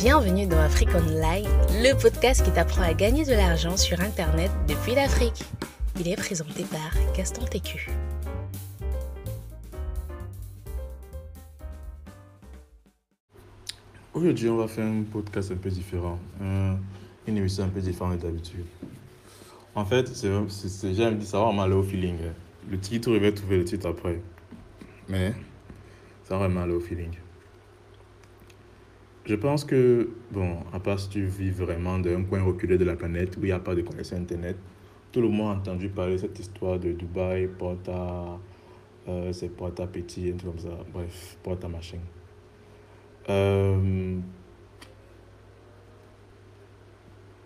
Bienvenue dans Afrique Online, le podcast qui t'apprend à gagner de l'argent sur Internet depuis l'Afrique. Il est présenté par Gaston Técu. Aujourd'hui, on va faire un podcast un peu différent, un- une émission un peu différente d'habitude. En fait, c'est, c'est, va vraiment aller au feeling. hein. Le titre, je vais trouver le titre après. Mais ça va aller au feeling. Je pense que, bon, à part si tu vis vraiment d'un coin reculé de la planète où il n'y a pas de connexion Internet, tout le monde a entendu parler de cette histoire de Dubaï, Porta, euh, c'est Porta Petit, un truc comme ça. Bref, Porta machin. Euh,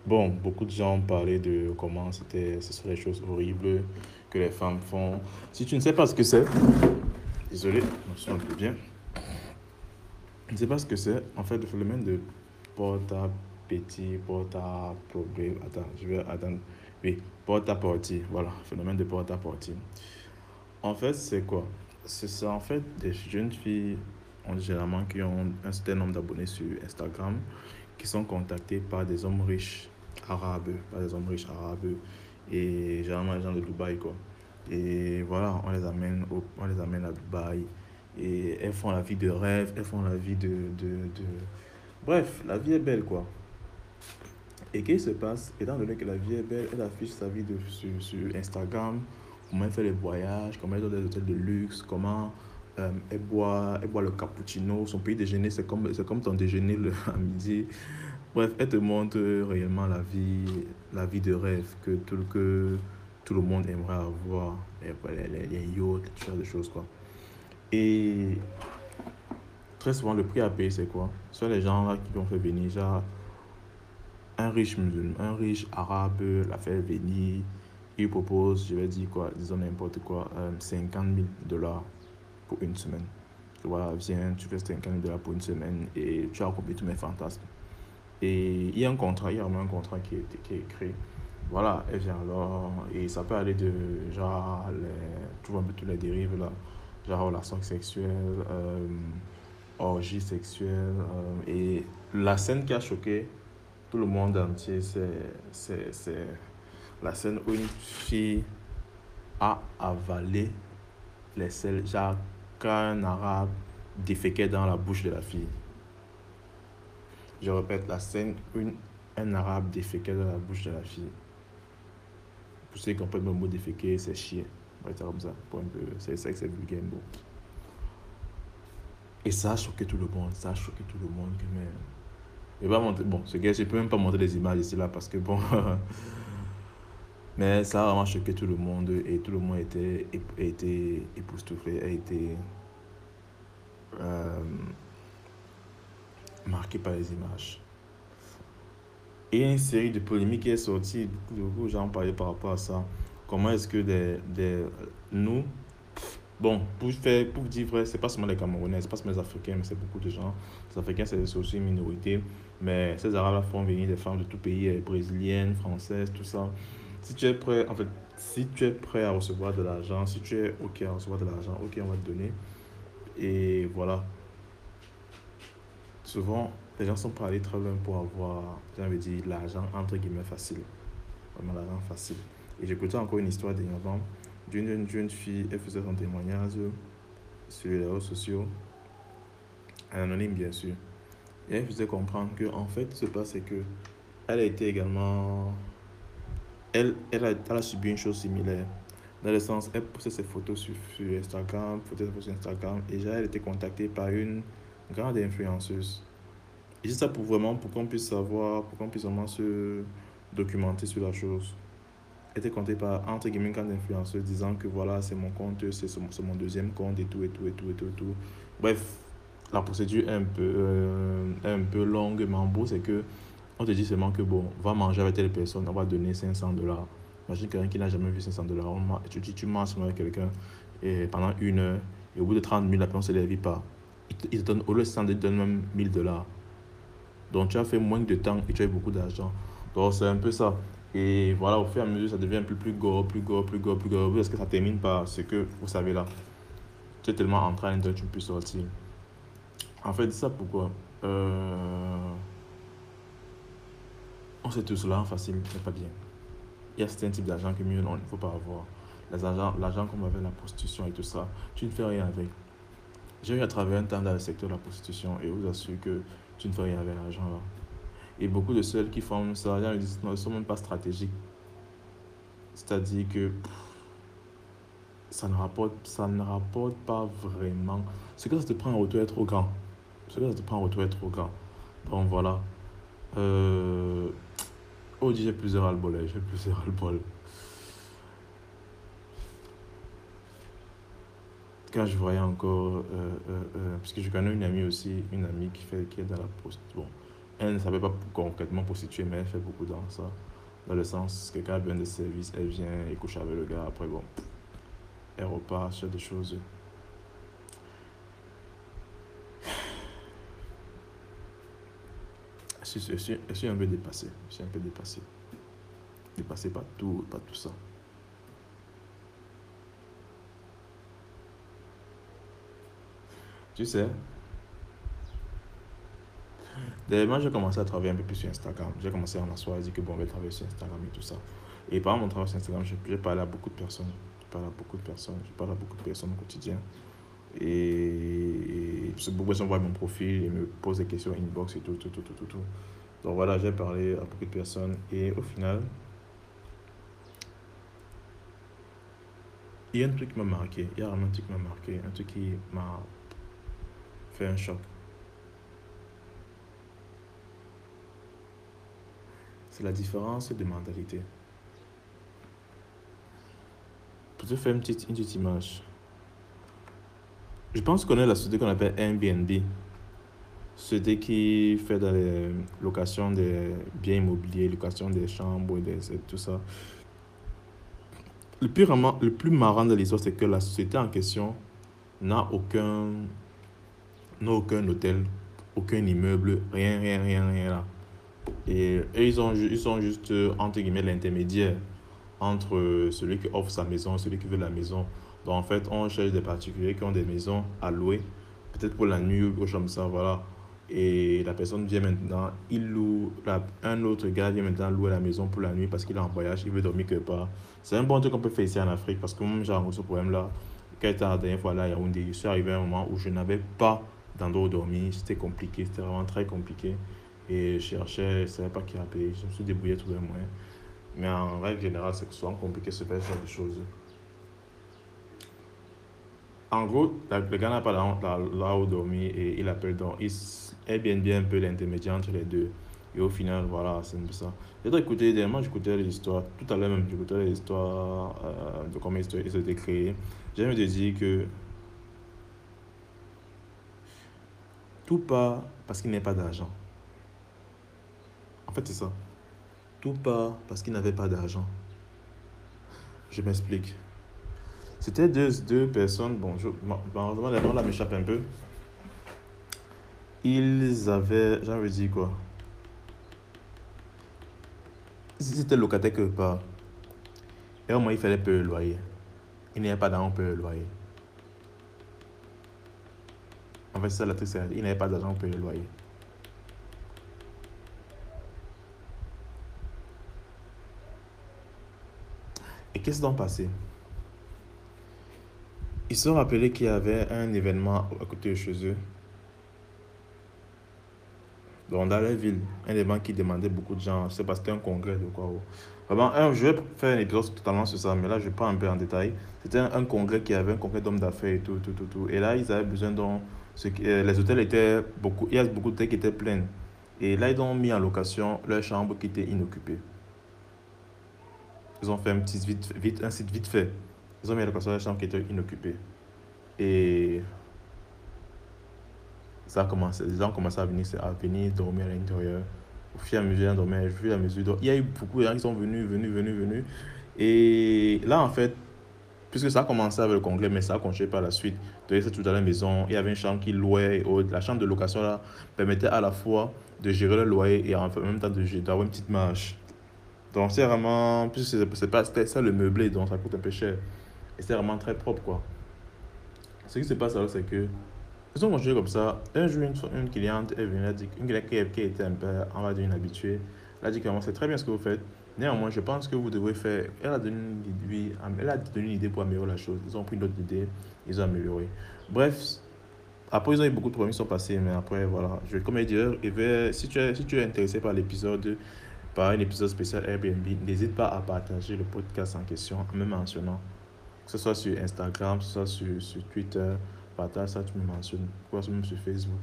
bon, beaucoup de gens ont parlé de comment c'était, ce sont des choses horribles que les femmes font. Si tu ne sais pas ce que c'est, désolé, je me suis un peu bien. Je ne sais pas ce que c'est. En fait, le phénomène de porta petit, porta problème. Attends, je vais attendre. Oui, porta porti. Voilà, phénomène de porta porti. En fait, c'est quoi? C'est ça, en fait, des jeunes filles, ont généralement, qui ont un certain nombre d'abonnés sur Instagram, qui sont contactés par des hommes riches arabes, par des hommes riches arabes, et généralement les gens de Dubaï, quoi. Et voilà, on les amène, on les amène à Dubaï, et elles font la vie de rêve, elles font la vie de, de, de... Bref, la vie est belle, quoi. Et qu'est-ce qui se passe? Étant donné que la vie est belle, elle affiche sa vie de, sur, sur Instagram, comment elle fait les voyages, comment elle est des hôtels de luxe, comment euh, elle, boit, elle boit le cappuccino. Son petit déjeuner, c'est comme, comme ton déjeuner le, à midi. Bref, elle te montre réellement la vie, la vie de rêve que tout, que tout le monde aimerait avoir. Voilà, les, les yachts, ce genre de choses, quoi. Et très souvent, le prix à payer, c'est quoi? Ce sont les gens là qui ont fait venir, genre, un riche musulman, un riche arabe l'a fait venir, il propose, je vais dire quoi, disons n'importe quoi, euh, 50 000 dollars pour une semaine. Tu vois, viens, tu fais 50 000 dollars pour une semaine et tu as accompli tous mes fantasmes. Et il y a un contrat, il y a vraiment un contrat qui est, qui écrit. Voilà, et vient alors, et ça peut aller de genre, les, tu vois un peu toutes les dérives là, genre relations sexuelles, euh, orgie sexuelle, euh, et la scène qui a choqué tout le monde entier, c'est, la scène où une fille a avalé les selles, genre qu'un arabe déféquait dans la bouche de la fille. Je répète, la scène où un arabe déféquait dans la bouche de la fille. Pour ceux qui comprennent le mot déféquer, c'est chier. On va dire comme ça. Pour un peu, c'est ça que c'est vulgaire. Bon. Et ça a choqué tout le monde. Ça a choqué tout le monde. que, Mais... Je pas montrer, bon, ce gars, je peux même pas montrer les images ici là parce que bon. Mais ça a vraiment choqué tout le monde et tout le monde était, a été époustouflé, a été euh, marqué par les images. Et une série de polémiques est sortie, beaucoup de gens parlé par rapport à ça. Comment est-ce que des, des, nous, bon, pour, faire, pour dire vrai, c'est pas seulement les Camerounais, c'est pas seulement les Africains, mais c'est beaucoup de gens. Les Africains, c'est aussi une minorité, mais ces Arabes font venir des femmes de tout pays, euh, brésiliennes, françaises, tout ça. Si tu es prêt, en fait, si tu es prêt à recevoir de l'argent, si tu es OK à recevoir de l'argent, OK, on va te donner. Et voilà. Souvent, les gens sont à aller très loin pour avoir, j'ai envie l'argent entre guillemets facile. Vraiment l'argent facile. Et j'écoutais encore une histoire dernièrement d'une jeune, fille, elle faisait son témoignage sur les réseaux sociaux, anonyme bien sûr. Et elle faisait comprendre que, en fait, ce qui se passe, c'est que elle a été également elle, elle, a, subi une chose similaire. Dans le sens, elle postait ses photos sur, sur Instagram, photos sur Instagram, et déjà elle était contactée par une grande influenceuse. Et c'est ça pour vraiment, pour qu'on puisse savoir, pour qu'on puisse vraiment se documenter sur la chose. Était contactée par, entre guillemets, une grande influenceuse disant que voilà, c'est mon compte, c'est mon, deuxième compte et tout, et tout, et tout, et tout, et tout. Bref, la procédure est un peu, euh, longue, mais en gros, c'est que on te dit seulement que bon, va manger avec telle personne, on va donner 500 dollars. Imagine quelqu'un qui n'a jamais vu 500 dollars. Tu, tu, tu manges avec quelqu'un et pendant une heure, et au bout de 30 minutes, la personne ne se lève pas. Il te, il te donne, au lieu de 100, il te donne même 1000 dollars. Donc tu as fait moins de temps et tu as eu beaucoup d'argent. Donc c'est un peu ça. Et voilà, au fur et à mesure, ça devient peu plus gros, plus gros, plus gros, plus gros. Parce que ça termine par ce que vous savez là. Tu es tellement en train de tu ne peux sortir. En fait, ça pourquoi? Euh, c'est tout cela facile, c'est pas bien. Il y a certains types d'argent que mieux non, il ne faut pas avoir. L'argent comme avec la prostitution et tout ça, tu ne fais rien avec. J'ai eu à travailler un temps dans le secteur de la prostitution et vous assure que tu ne fais rien avec l'argent là. Et beaucoup de celles qui font ça, ne sont même pas stratégiques. C'est-à-dire que ça ne, rapporte, ça ne rapporte pas vraiment. Ce que ça te prend en retour est trop grand. Ce que ça te prend en retour est trop grand. Donc voilà. Euh... Oh, j'ai plusieurs albols, j'ai plusieurs albols. Quand je voyais encore, euh, euh, euh, parce que je connais une amie aussi, une amie qui, fait, qui est dans la poste. Bon, elle ne savait pas concrètement prostituer, mais elle fait beaucoup dans ça. Dans le sens, quelqu'un a besoin de service, elle vient et couche avec le gars. Après, bon, elle repart sur des choses. Je suis, je, suis, un peu dépassé. Je suis un peu dépassé. Dépassé par tout, par tout ça. Tu sais, D'ailleurs, j'ai commencé à travailler un peu plus sur Instagram. J'ai commencé à m'asseoir et dire que bon, on va travailler sur Instagram et tout ça. Et par mon travail sur Instagram, j'ai parlé à beaucoup de personnes. Je parle à beaucoup de personnes. Je parle à beaucoup de personnes au quotidien. Et, beaucoup de personnes voient mon profil et me posent des questions inbox et tout, tout, tout, tout, tout. tout. Donc voilà, j'ai parlé à beaucoup de personnes. Et au final, il y a un truc qui m'a marqué. Il y a vraiment un truc qui m'a marqué. Un truc qui m'a fait un choc. C'est la différence de mentalité. Pour te faire une petite, une petite image. Je pense qu'on est la société qu'on appelle Airbnb. Société qui fait dans locations des biens immobiliers, location des chambres, des, tout ça. Le plus, le plus marrant de l'histoire, c'est que la société en question n'a aucun, aucun hôtel, aucun immeuble, rien, rien, rien, rien là. Et, ils, ont, ils sont juste, euh, entre guillemets, l'intermédiaire entre euh, celui qui offre sa maison et celui qui veut la maison. Donc, en fait, on cherche des particuliers qui ont des maisons à louer, peut-être pour la nuit ou comme ça, voilà. Et la personne vient maintenant, il loue, un autre gars vient maintenant louer la maison pour la nuit parce qu'il est en voyage, il veut dormir quelque part. C'est un bon truc qu'on peut faire ici en Afrique parce que moi, j'ai rencontré ce problème-là. Quand j'étais la dernière fois là à Yaoundé, je suis arrivé à un moment où je n'avais pas d'endroit où dormir. C'était compliqué, c'était vraiment très compliqué. Et je cherchais, je ne savais pas qui appeler. Je me suis débrouillé, trouvé un moyen. Mais en règle générale, c'est souvent compliqué de se faire ce genre de choses. En gros, le gars n'a pas là, là, où dormir et il appelle donc. Il est bien bien un peu l'intermédiaire entre les deux. Et au final, voilà, c'est un peu ça. J'ai écouté, dernièrement, j'écoutais les histoires. Tout à l'heure même, j'écoutais les histoires euh, de comment ils été créés. J'ai envie de dire que tout part parce qu'il n'y a pas d'argent. En fait, c'est ça. Tout part parce qu'il n'avait pas d'argent. Je m'explique. C'était deux, deux personnes, bon, je, malheureusement, les noms là m'échappent un peu. Ils avaient, j'ai envie de dire quoi? Ils étaient locataires quelque part. Et au moins, il fallait payer le loyer. Il n'y avait pas d'argent pour le loyer. En fait, c'est ça la triste. Il n'avait pas d'argent pour le loyer. Qu'est-ce qui s'est passé? Ils se sont rappelés qu'il y avait un événement à côté de chez eux. dans la ville, un événement qui demandait beaucoup de gens. Je sais pas, c'était un congrès de quoi. Vraiment, je vais faire un épisode totalement sur ça, mais là, je vais pas un peu en détail. C'était un, congrès qui avait un congrès d'hommes d'affaires et tout, tout, tout, tout. Et là, ils avaient besoin dont euh, les hôtels étaient beaucoup, il y a beaucoup d'hôtels qui étaient pleins. Et là, ils ont mis en location leur chambre qui était inoccupée. Ils ont fait un, petit vite, vite, un site vite fait. Ils ont mis la la chambre qui était inoccupée. Et ça a commencé, les gens ont commencé à venir, à venir dormir à l'intérieur. Au fur et à mesure, dormir, au fur et à mesure. Il y a eu beaucoup de gens qui sont venus, venus, venus, venus. Et là, en fait, puisque ça a commencé avec le congrès, mais ça a continué par la suite. De laisser tout à la maison, il y avait une chambre qui louait. La chambre de location là permettait à la fois de gérer le loyer et en même temps d'avoir une petite marge. Donc c'est vraiment, puisque c'est pas ça le meublé, donc ça coûte un peu cher. Et c'est vraiment très propre, quoi. Ce qui se passe alors, c'est que, ils ont continué comme ça. Un jour, une, une cliente est venue, une cliente qui, était un peu, on va dire, une habituée, Elle a dit clairement, c'est très bien ce que vous faites. Néanmoins, je pense que vous devrez faire. Elle a donné une idée, elle a donné une idée pour améliorer la chose. Ils ont pris d'autres idées, ils ont amélioré. Bref, après, ils ont eu beaucoup de problèmes qui sont passés, mais après, voilà. Je, comme je disais, si tu, es, si tu es intéressé par l'épisode, par un épisode spécial Airbnb, n'hésite pas à partager le podcast en question en me mentionnant. Que ce soit sur Instagram, que ce soit sur, sur Twitter, partage ça, tu me mentionnes. Pourquoi même sur Facebook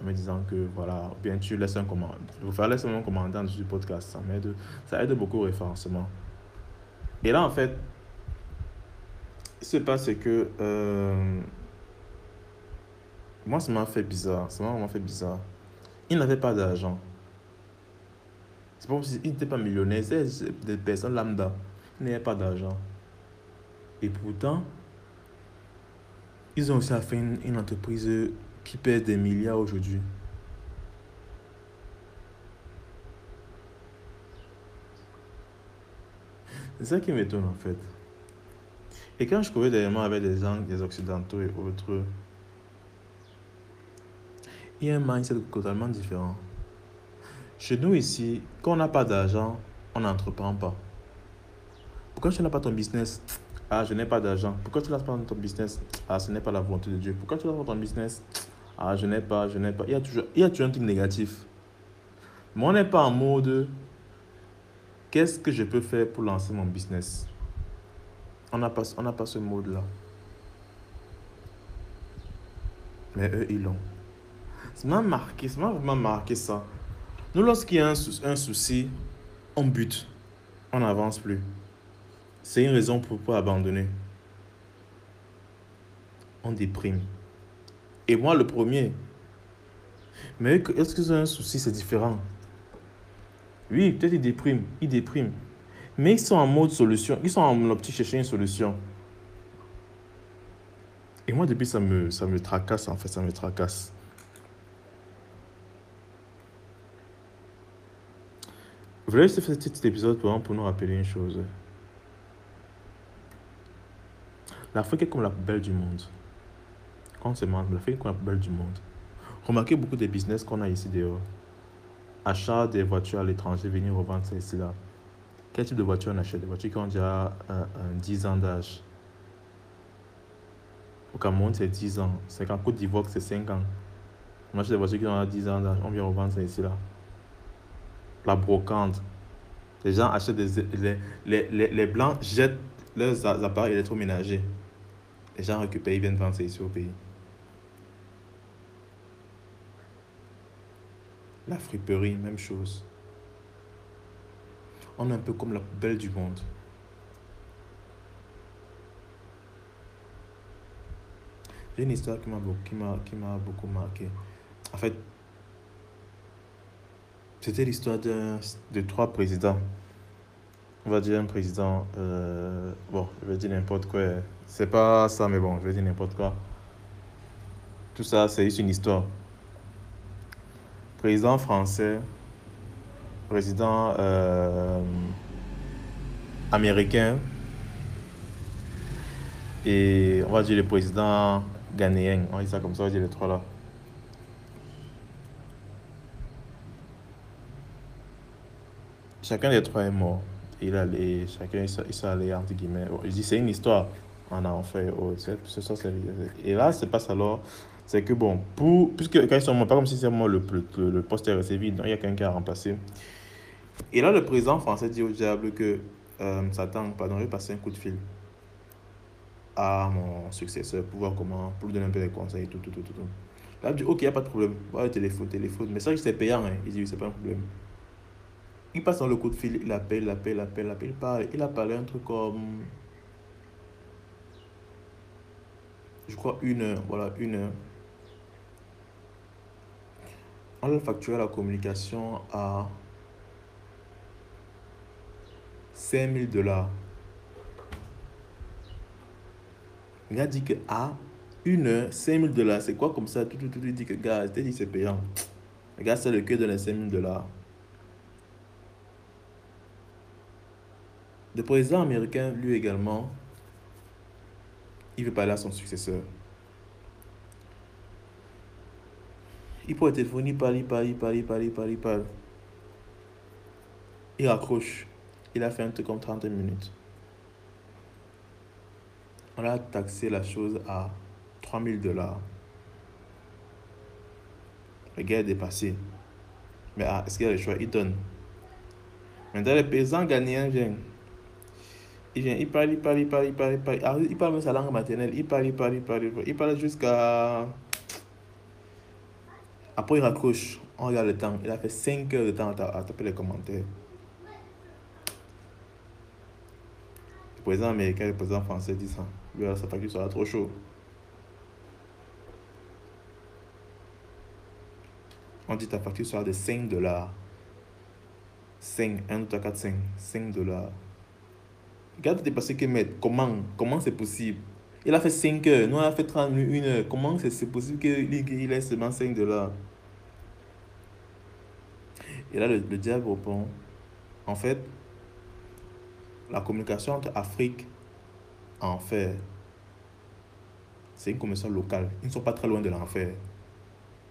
en me disant que voilà, bien tu laisses un commentaire. Vous faire laisser un commentaire sur le podcast, ça m'aide, ça aide beaucoup au référencement. Et là, en fait, ce qui se passe, c'est que euh, moi, ça m'a fait bizarre. Ça m'a vraiment fait bizarre. Il n'avait pas d'argent. C'est pas il n'était pas millionnaire, c'est des personnes lambda. Il n'avait pas d'argent. Et pourtant, ils ont aussi fait une, une entreprise qui pèse des milliards aujourd'hui. C'est ça qui m'étonne en fait. Et quand je des gens avec des gens, des occidentaux et autres, il y a un mindset totalement différent. Chez nous ici, quand on n'a pas d'argent, on n'entreprend pas. Pourquoi tu n'as pas ton business? Ah, je n'ai pas d'argent. Pourquoi tu n'as pas ton business? Ah, ce n'est pas la volonté de Dieu. Pourquoi tu n'as pas ton business? Ah, je n'ai pas, je n'ai pas. Il y, a toujours, il y a toujours un truc négatif. Mais on n'est pas en mode qu'est-ce que je peux faire pour lancer mon business? On n'a pas, pas ce mode-là. Mais eux, ils l'ont. Ça m'a marqué, ça m'a vraiment marqué ça. Nous, lorsqu'il y a un, souci, on bute, on n'avance plus. C'est une raison pour pas abandonner. On déprime. Et moi, le premier. Mais est-ce que c'est un souci, c'est différent? Oui, peut-être ils dépriment, ils dépriment. Mais ils sont en mode solution, ils sont en optique chercher une solution. Et moi, depuis, ça me, ça me tracasse, en fait, ça me tracasse. Je voulais juste faire cet épisode pour, pour nous rappeler une chose. L'Afrique est comme la poubelle du monde. Quand se demande, l'Afrique est comme la poubelle du monde. Remarquez beaucoup des business qu'on a ici dehors. Achat des voitures à l'étranger, venir revendre ça ici là. Quel type de voiture on achète? Des voitures qui ont déjà 10 ans d'âge. Au Cameroun, c'est 10 ans. C'est qu'en Côte d'Ivoire, c'est 5 ans. On achète des voitures qui ont 10 ans d'âge. On vient revendre ça ici là la brocante. Les gens achètent des. Les, les, les, les blancs jettent leurs appareils électroménagers. Les gens récupèrent, ils viennent vendre ici au pays. La friperie, même chose. On est un peu comme la poubelle du monde. J'ai une histoire qui m'a beaucoup, beaucoup marqué. En fait, c'était l'histoire de, trois présidents. On va dire un président. Euh, bon, je vais dire n'importe quoi. C'est pas ça, mais bon, je vais dire n'importe quoi. Tout ça, c'est juste une histoire. Président français, président euh, américain et on va dire le président ghanéen. On dire ça comme ça, on dire les trois là. Chacun des trois est mort. Il allait, chacun il s'est allé, entre guillemets. Je dis, c'est une histoire en enfer. Oh, et là, c'est passe alors, c'est que bon, pour, puisque quand ils sont morts, pas comme si c'est moi le, le, le, poste est resté vide, il y a quelqu'un qui a remplacé. Et là, le président français dit au diable que euh, Satan, pardon, je vais passer un coup de fil à mon successeur pour voir comment, pour lui donner un peu de conseils, tout, tout, tout, tout. Là, il dit, ok, il n'y a pas de problème. Ouais, téléphone, téléphone. Mais ça, c'est payant. Hein. Il dit, c'est pas un problème. Il passe dans le coup de fil, il appelle, il appelle, il appelle, il appelle, il parle. Il a parlé un truc comme. Je crois une heure, voilà, une heure. On a facturé la communication à 5000 dollars. Il a dit que à une heure, 5000 dollars, c'est quoi comme ça? Tout, tout, tout, il dit que, gars, c'est payant. Le gars, c'est le cœur de les 5000 dollars. Le président américain, lui également, il veut parler à son successeur. Il peut téléphoner, il parle, il parle, il parle, il parle, il parle, il parle. Il raccroche. Il a fait un truc comme 30 minutes. On a taxé la chose à 3000 dollars. Le gars est dépassé. Mais ah, est-ce qu'il a le choix? Il donne. Maintenant, les paysans ghanéens viennent. Il vient, il parle, il parle, il parle, il parle, il parle. Ah, il parle même sa langue maternelle. Il parle, il parle, il parle, il parle. Il parle jusqu'à. Après, il raccroche. On regarde le temps. Il a fait 5 heures de temps à, taper les commentaires. Le président américain et le président français disent ça. Lui, sa facture sera trop chaud. On dit ta facture sera de 5 dollars. 5, 1, 2, 3, 4, 5. 5 dollars. Regarde dépasser que mais comment Comment c'est possible? Il a fait 5 heures, nous on a fait 31 heures. Comment c'est possible qu'il ait seulement 5 dollars Et là, le, le diable répond En fait, la communication entre Afrique et enfer, c'est une communication locale. Ils ne sont pas très loin de l'enfer.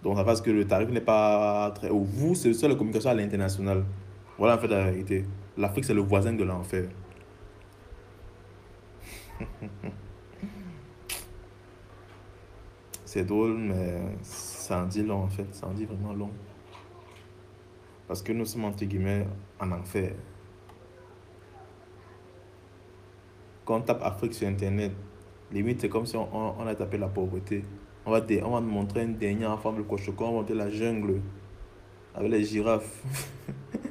Donc, ça parce que le tarif n'est pas très haut. Vous, c'est la communication à l'international. Voilà en fait la réalité. L'Afrique, c'est le voisin de l'enfer. c'est drôle, mais ça en dit long en fait. Ça en dit vraiment long. Parce que nous sommes entre guillemets en enfer. Quand on tape Afrique sur Internet, limite c'est comme si on, a tapé la pauvreté. On va, te, on va montrer une dernière forme de cochocon, on va montrer la jungle avec les girafes.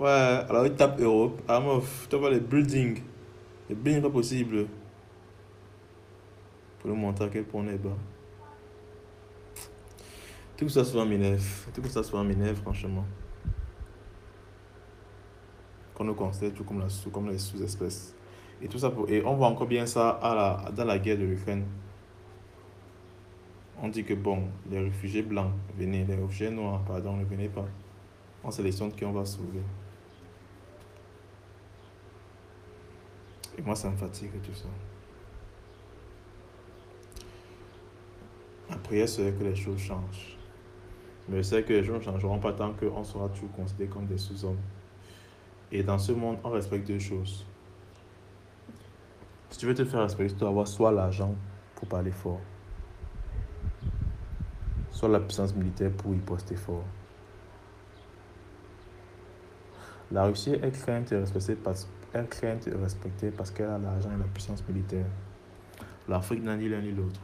Ouais, alors il tape Europe. Ah, meuf, tu vois les buildings. Les buildings pas possible. Pour nous montrer à quel point on est bas. Tout ça soit m'énerve. Tout ça soit m'énerve, franchement. Qu'on nous considère tout comme, la sous, comme les sous-espèces. Et tout ça pour, et on voit encore bien ça à la, dans la guerre de l'Ukraine. On dit que bon, les réfugiés blancs, venez, les réfugiés noirs, pardon, ne venez pas. On sélectionne qui on va sauver. Moi, ça me fatigue tout ça. La prière serait que les choses changent. Mais je sais que les choses ne changeront pas tant qu'on sera toujours considéré comme des sous-hommes. Et dans ce monde, on respecte deux choses. Si tu veux te faire respecter, tu dois avoir soit l'argent pour parler fort, soit la puissance militaire pour y poster fort. La Russie est crainte et respectée parce, parce qu'elle a l'argent et la puissance militaire. L'Afrique n'a ni l'un ni l'autre.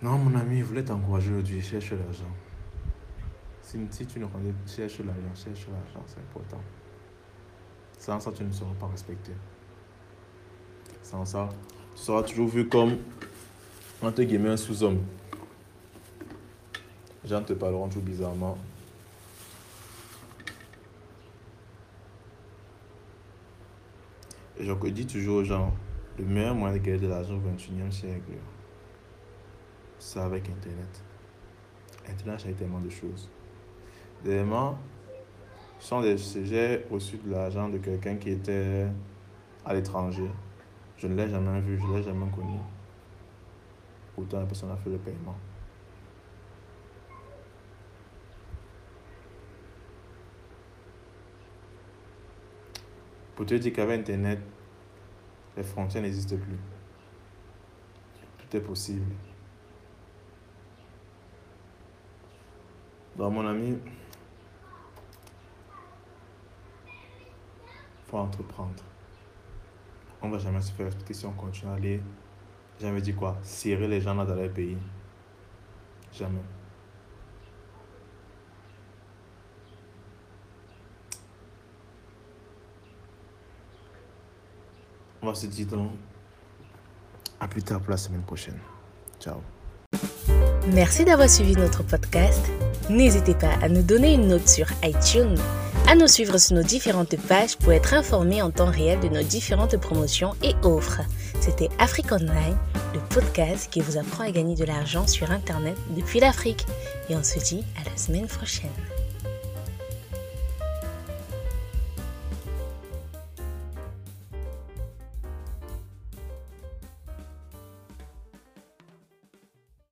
Non, mon ami, je voulais t'encourager aujourd'hui. Cherche l'argent. Si, tu ne connais cherche l'argent, cherche l'argent, c'est important. Sans ça, tu ne seras pas respecté. Sans ça, tu seras toujours vu comme, entre guillemets, un sous-homme. Les gens te parleront tout bizarrement. Je dis toujours aux gens, le meilleur moyen de gagner de l'argent au 21e siècle, c'est avec Internet. Internet a tellement de choses. Dernièrement, j'ai reçu de l'argent de quelqu'un qui était à l'étranger. Je ne l'ai jamais vu, je ne l'ai jamais connu. Pourtant, la personne a fait le paiement. Pour te dire qu'avec Internet, les frontières n'existent plus. Tout est possible. Donc, mon ami, faut entreprendre. On ne va jamais se faire respecter si on continue à aller, jamais dit quoi, serrer les gens dans les pays. Jamais. On va se dire donc à plus tard pour la semaine prochaine. Ciao. Merci d'avoir suivi notre podcast. N'hésitez pas à nous donner une note sur iTunes, à nous suivre sur nos différentes pages pour être informé en temps réel de nos différentes promotions et offres. C'était Afrique Online, le podcast qui vous apprend à gagner de l'argent sur Internet depuis l'Afrique. Et on se dit à la semaine prochaine.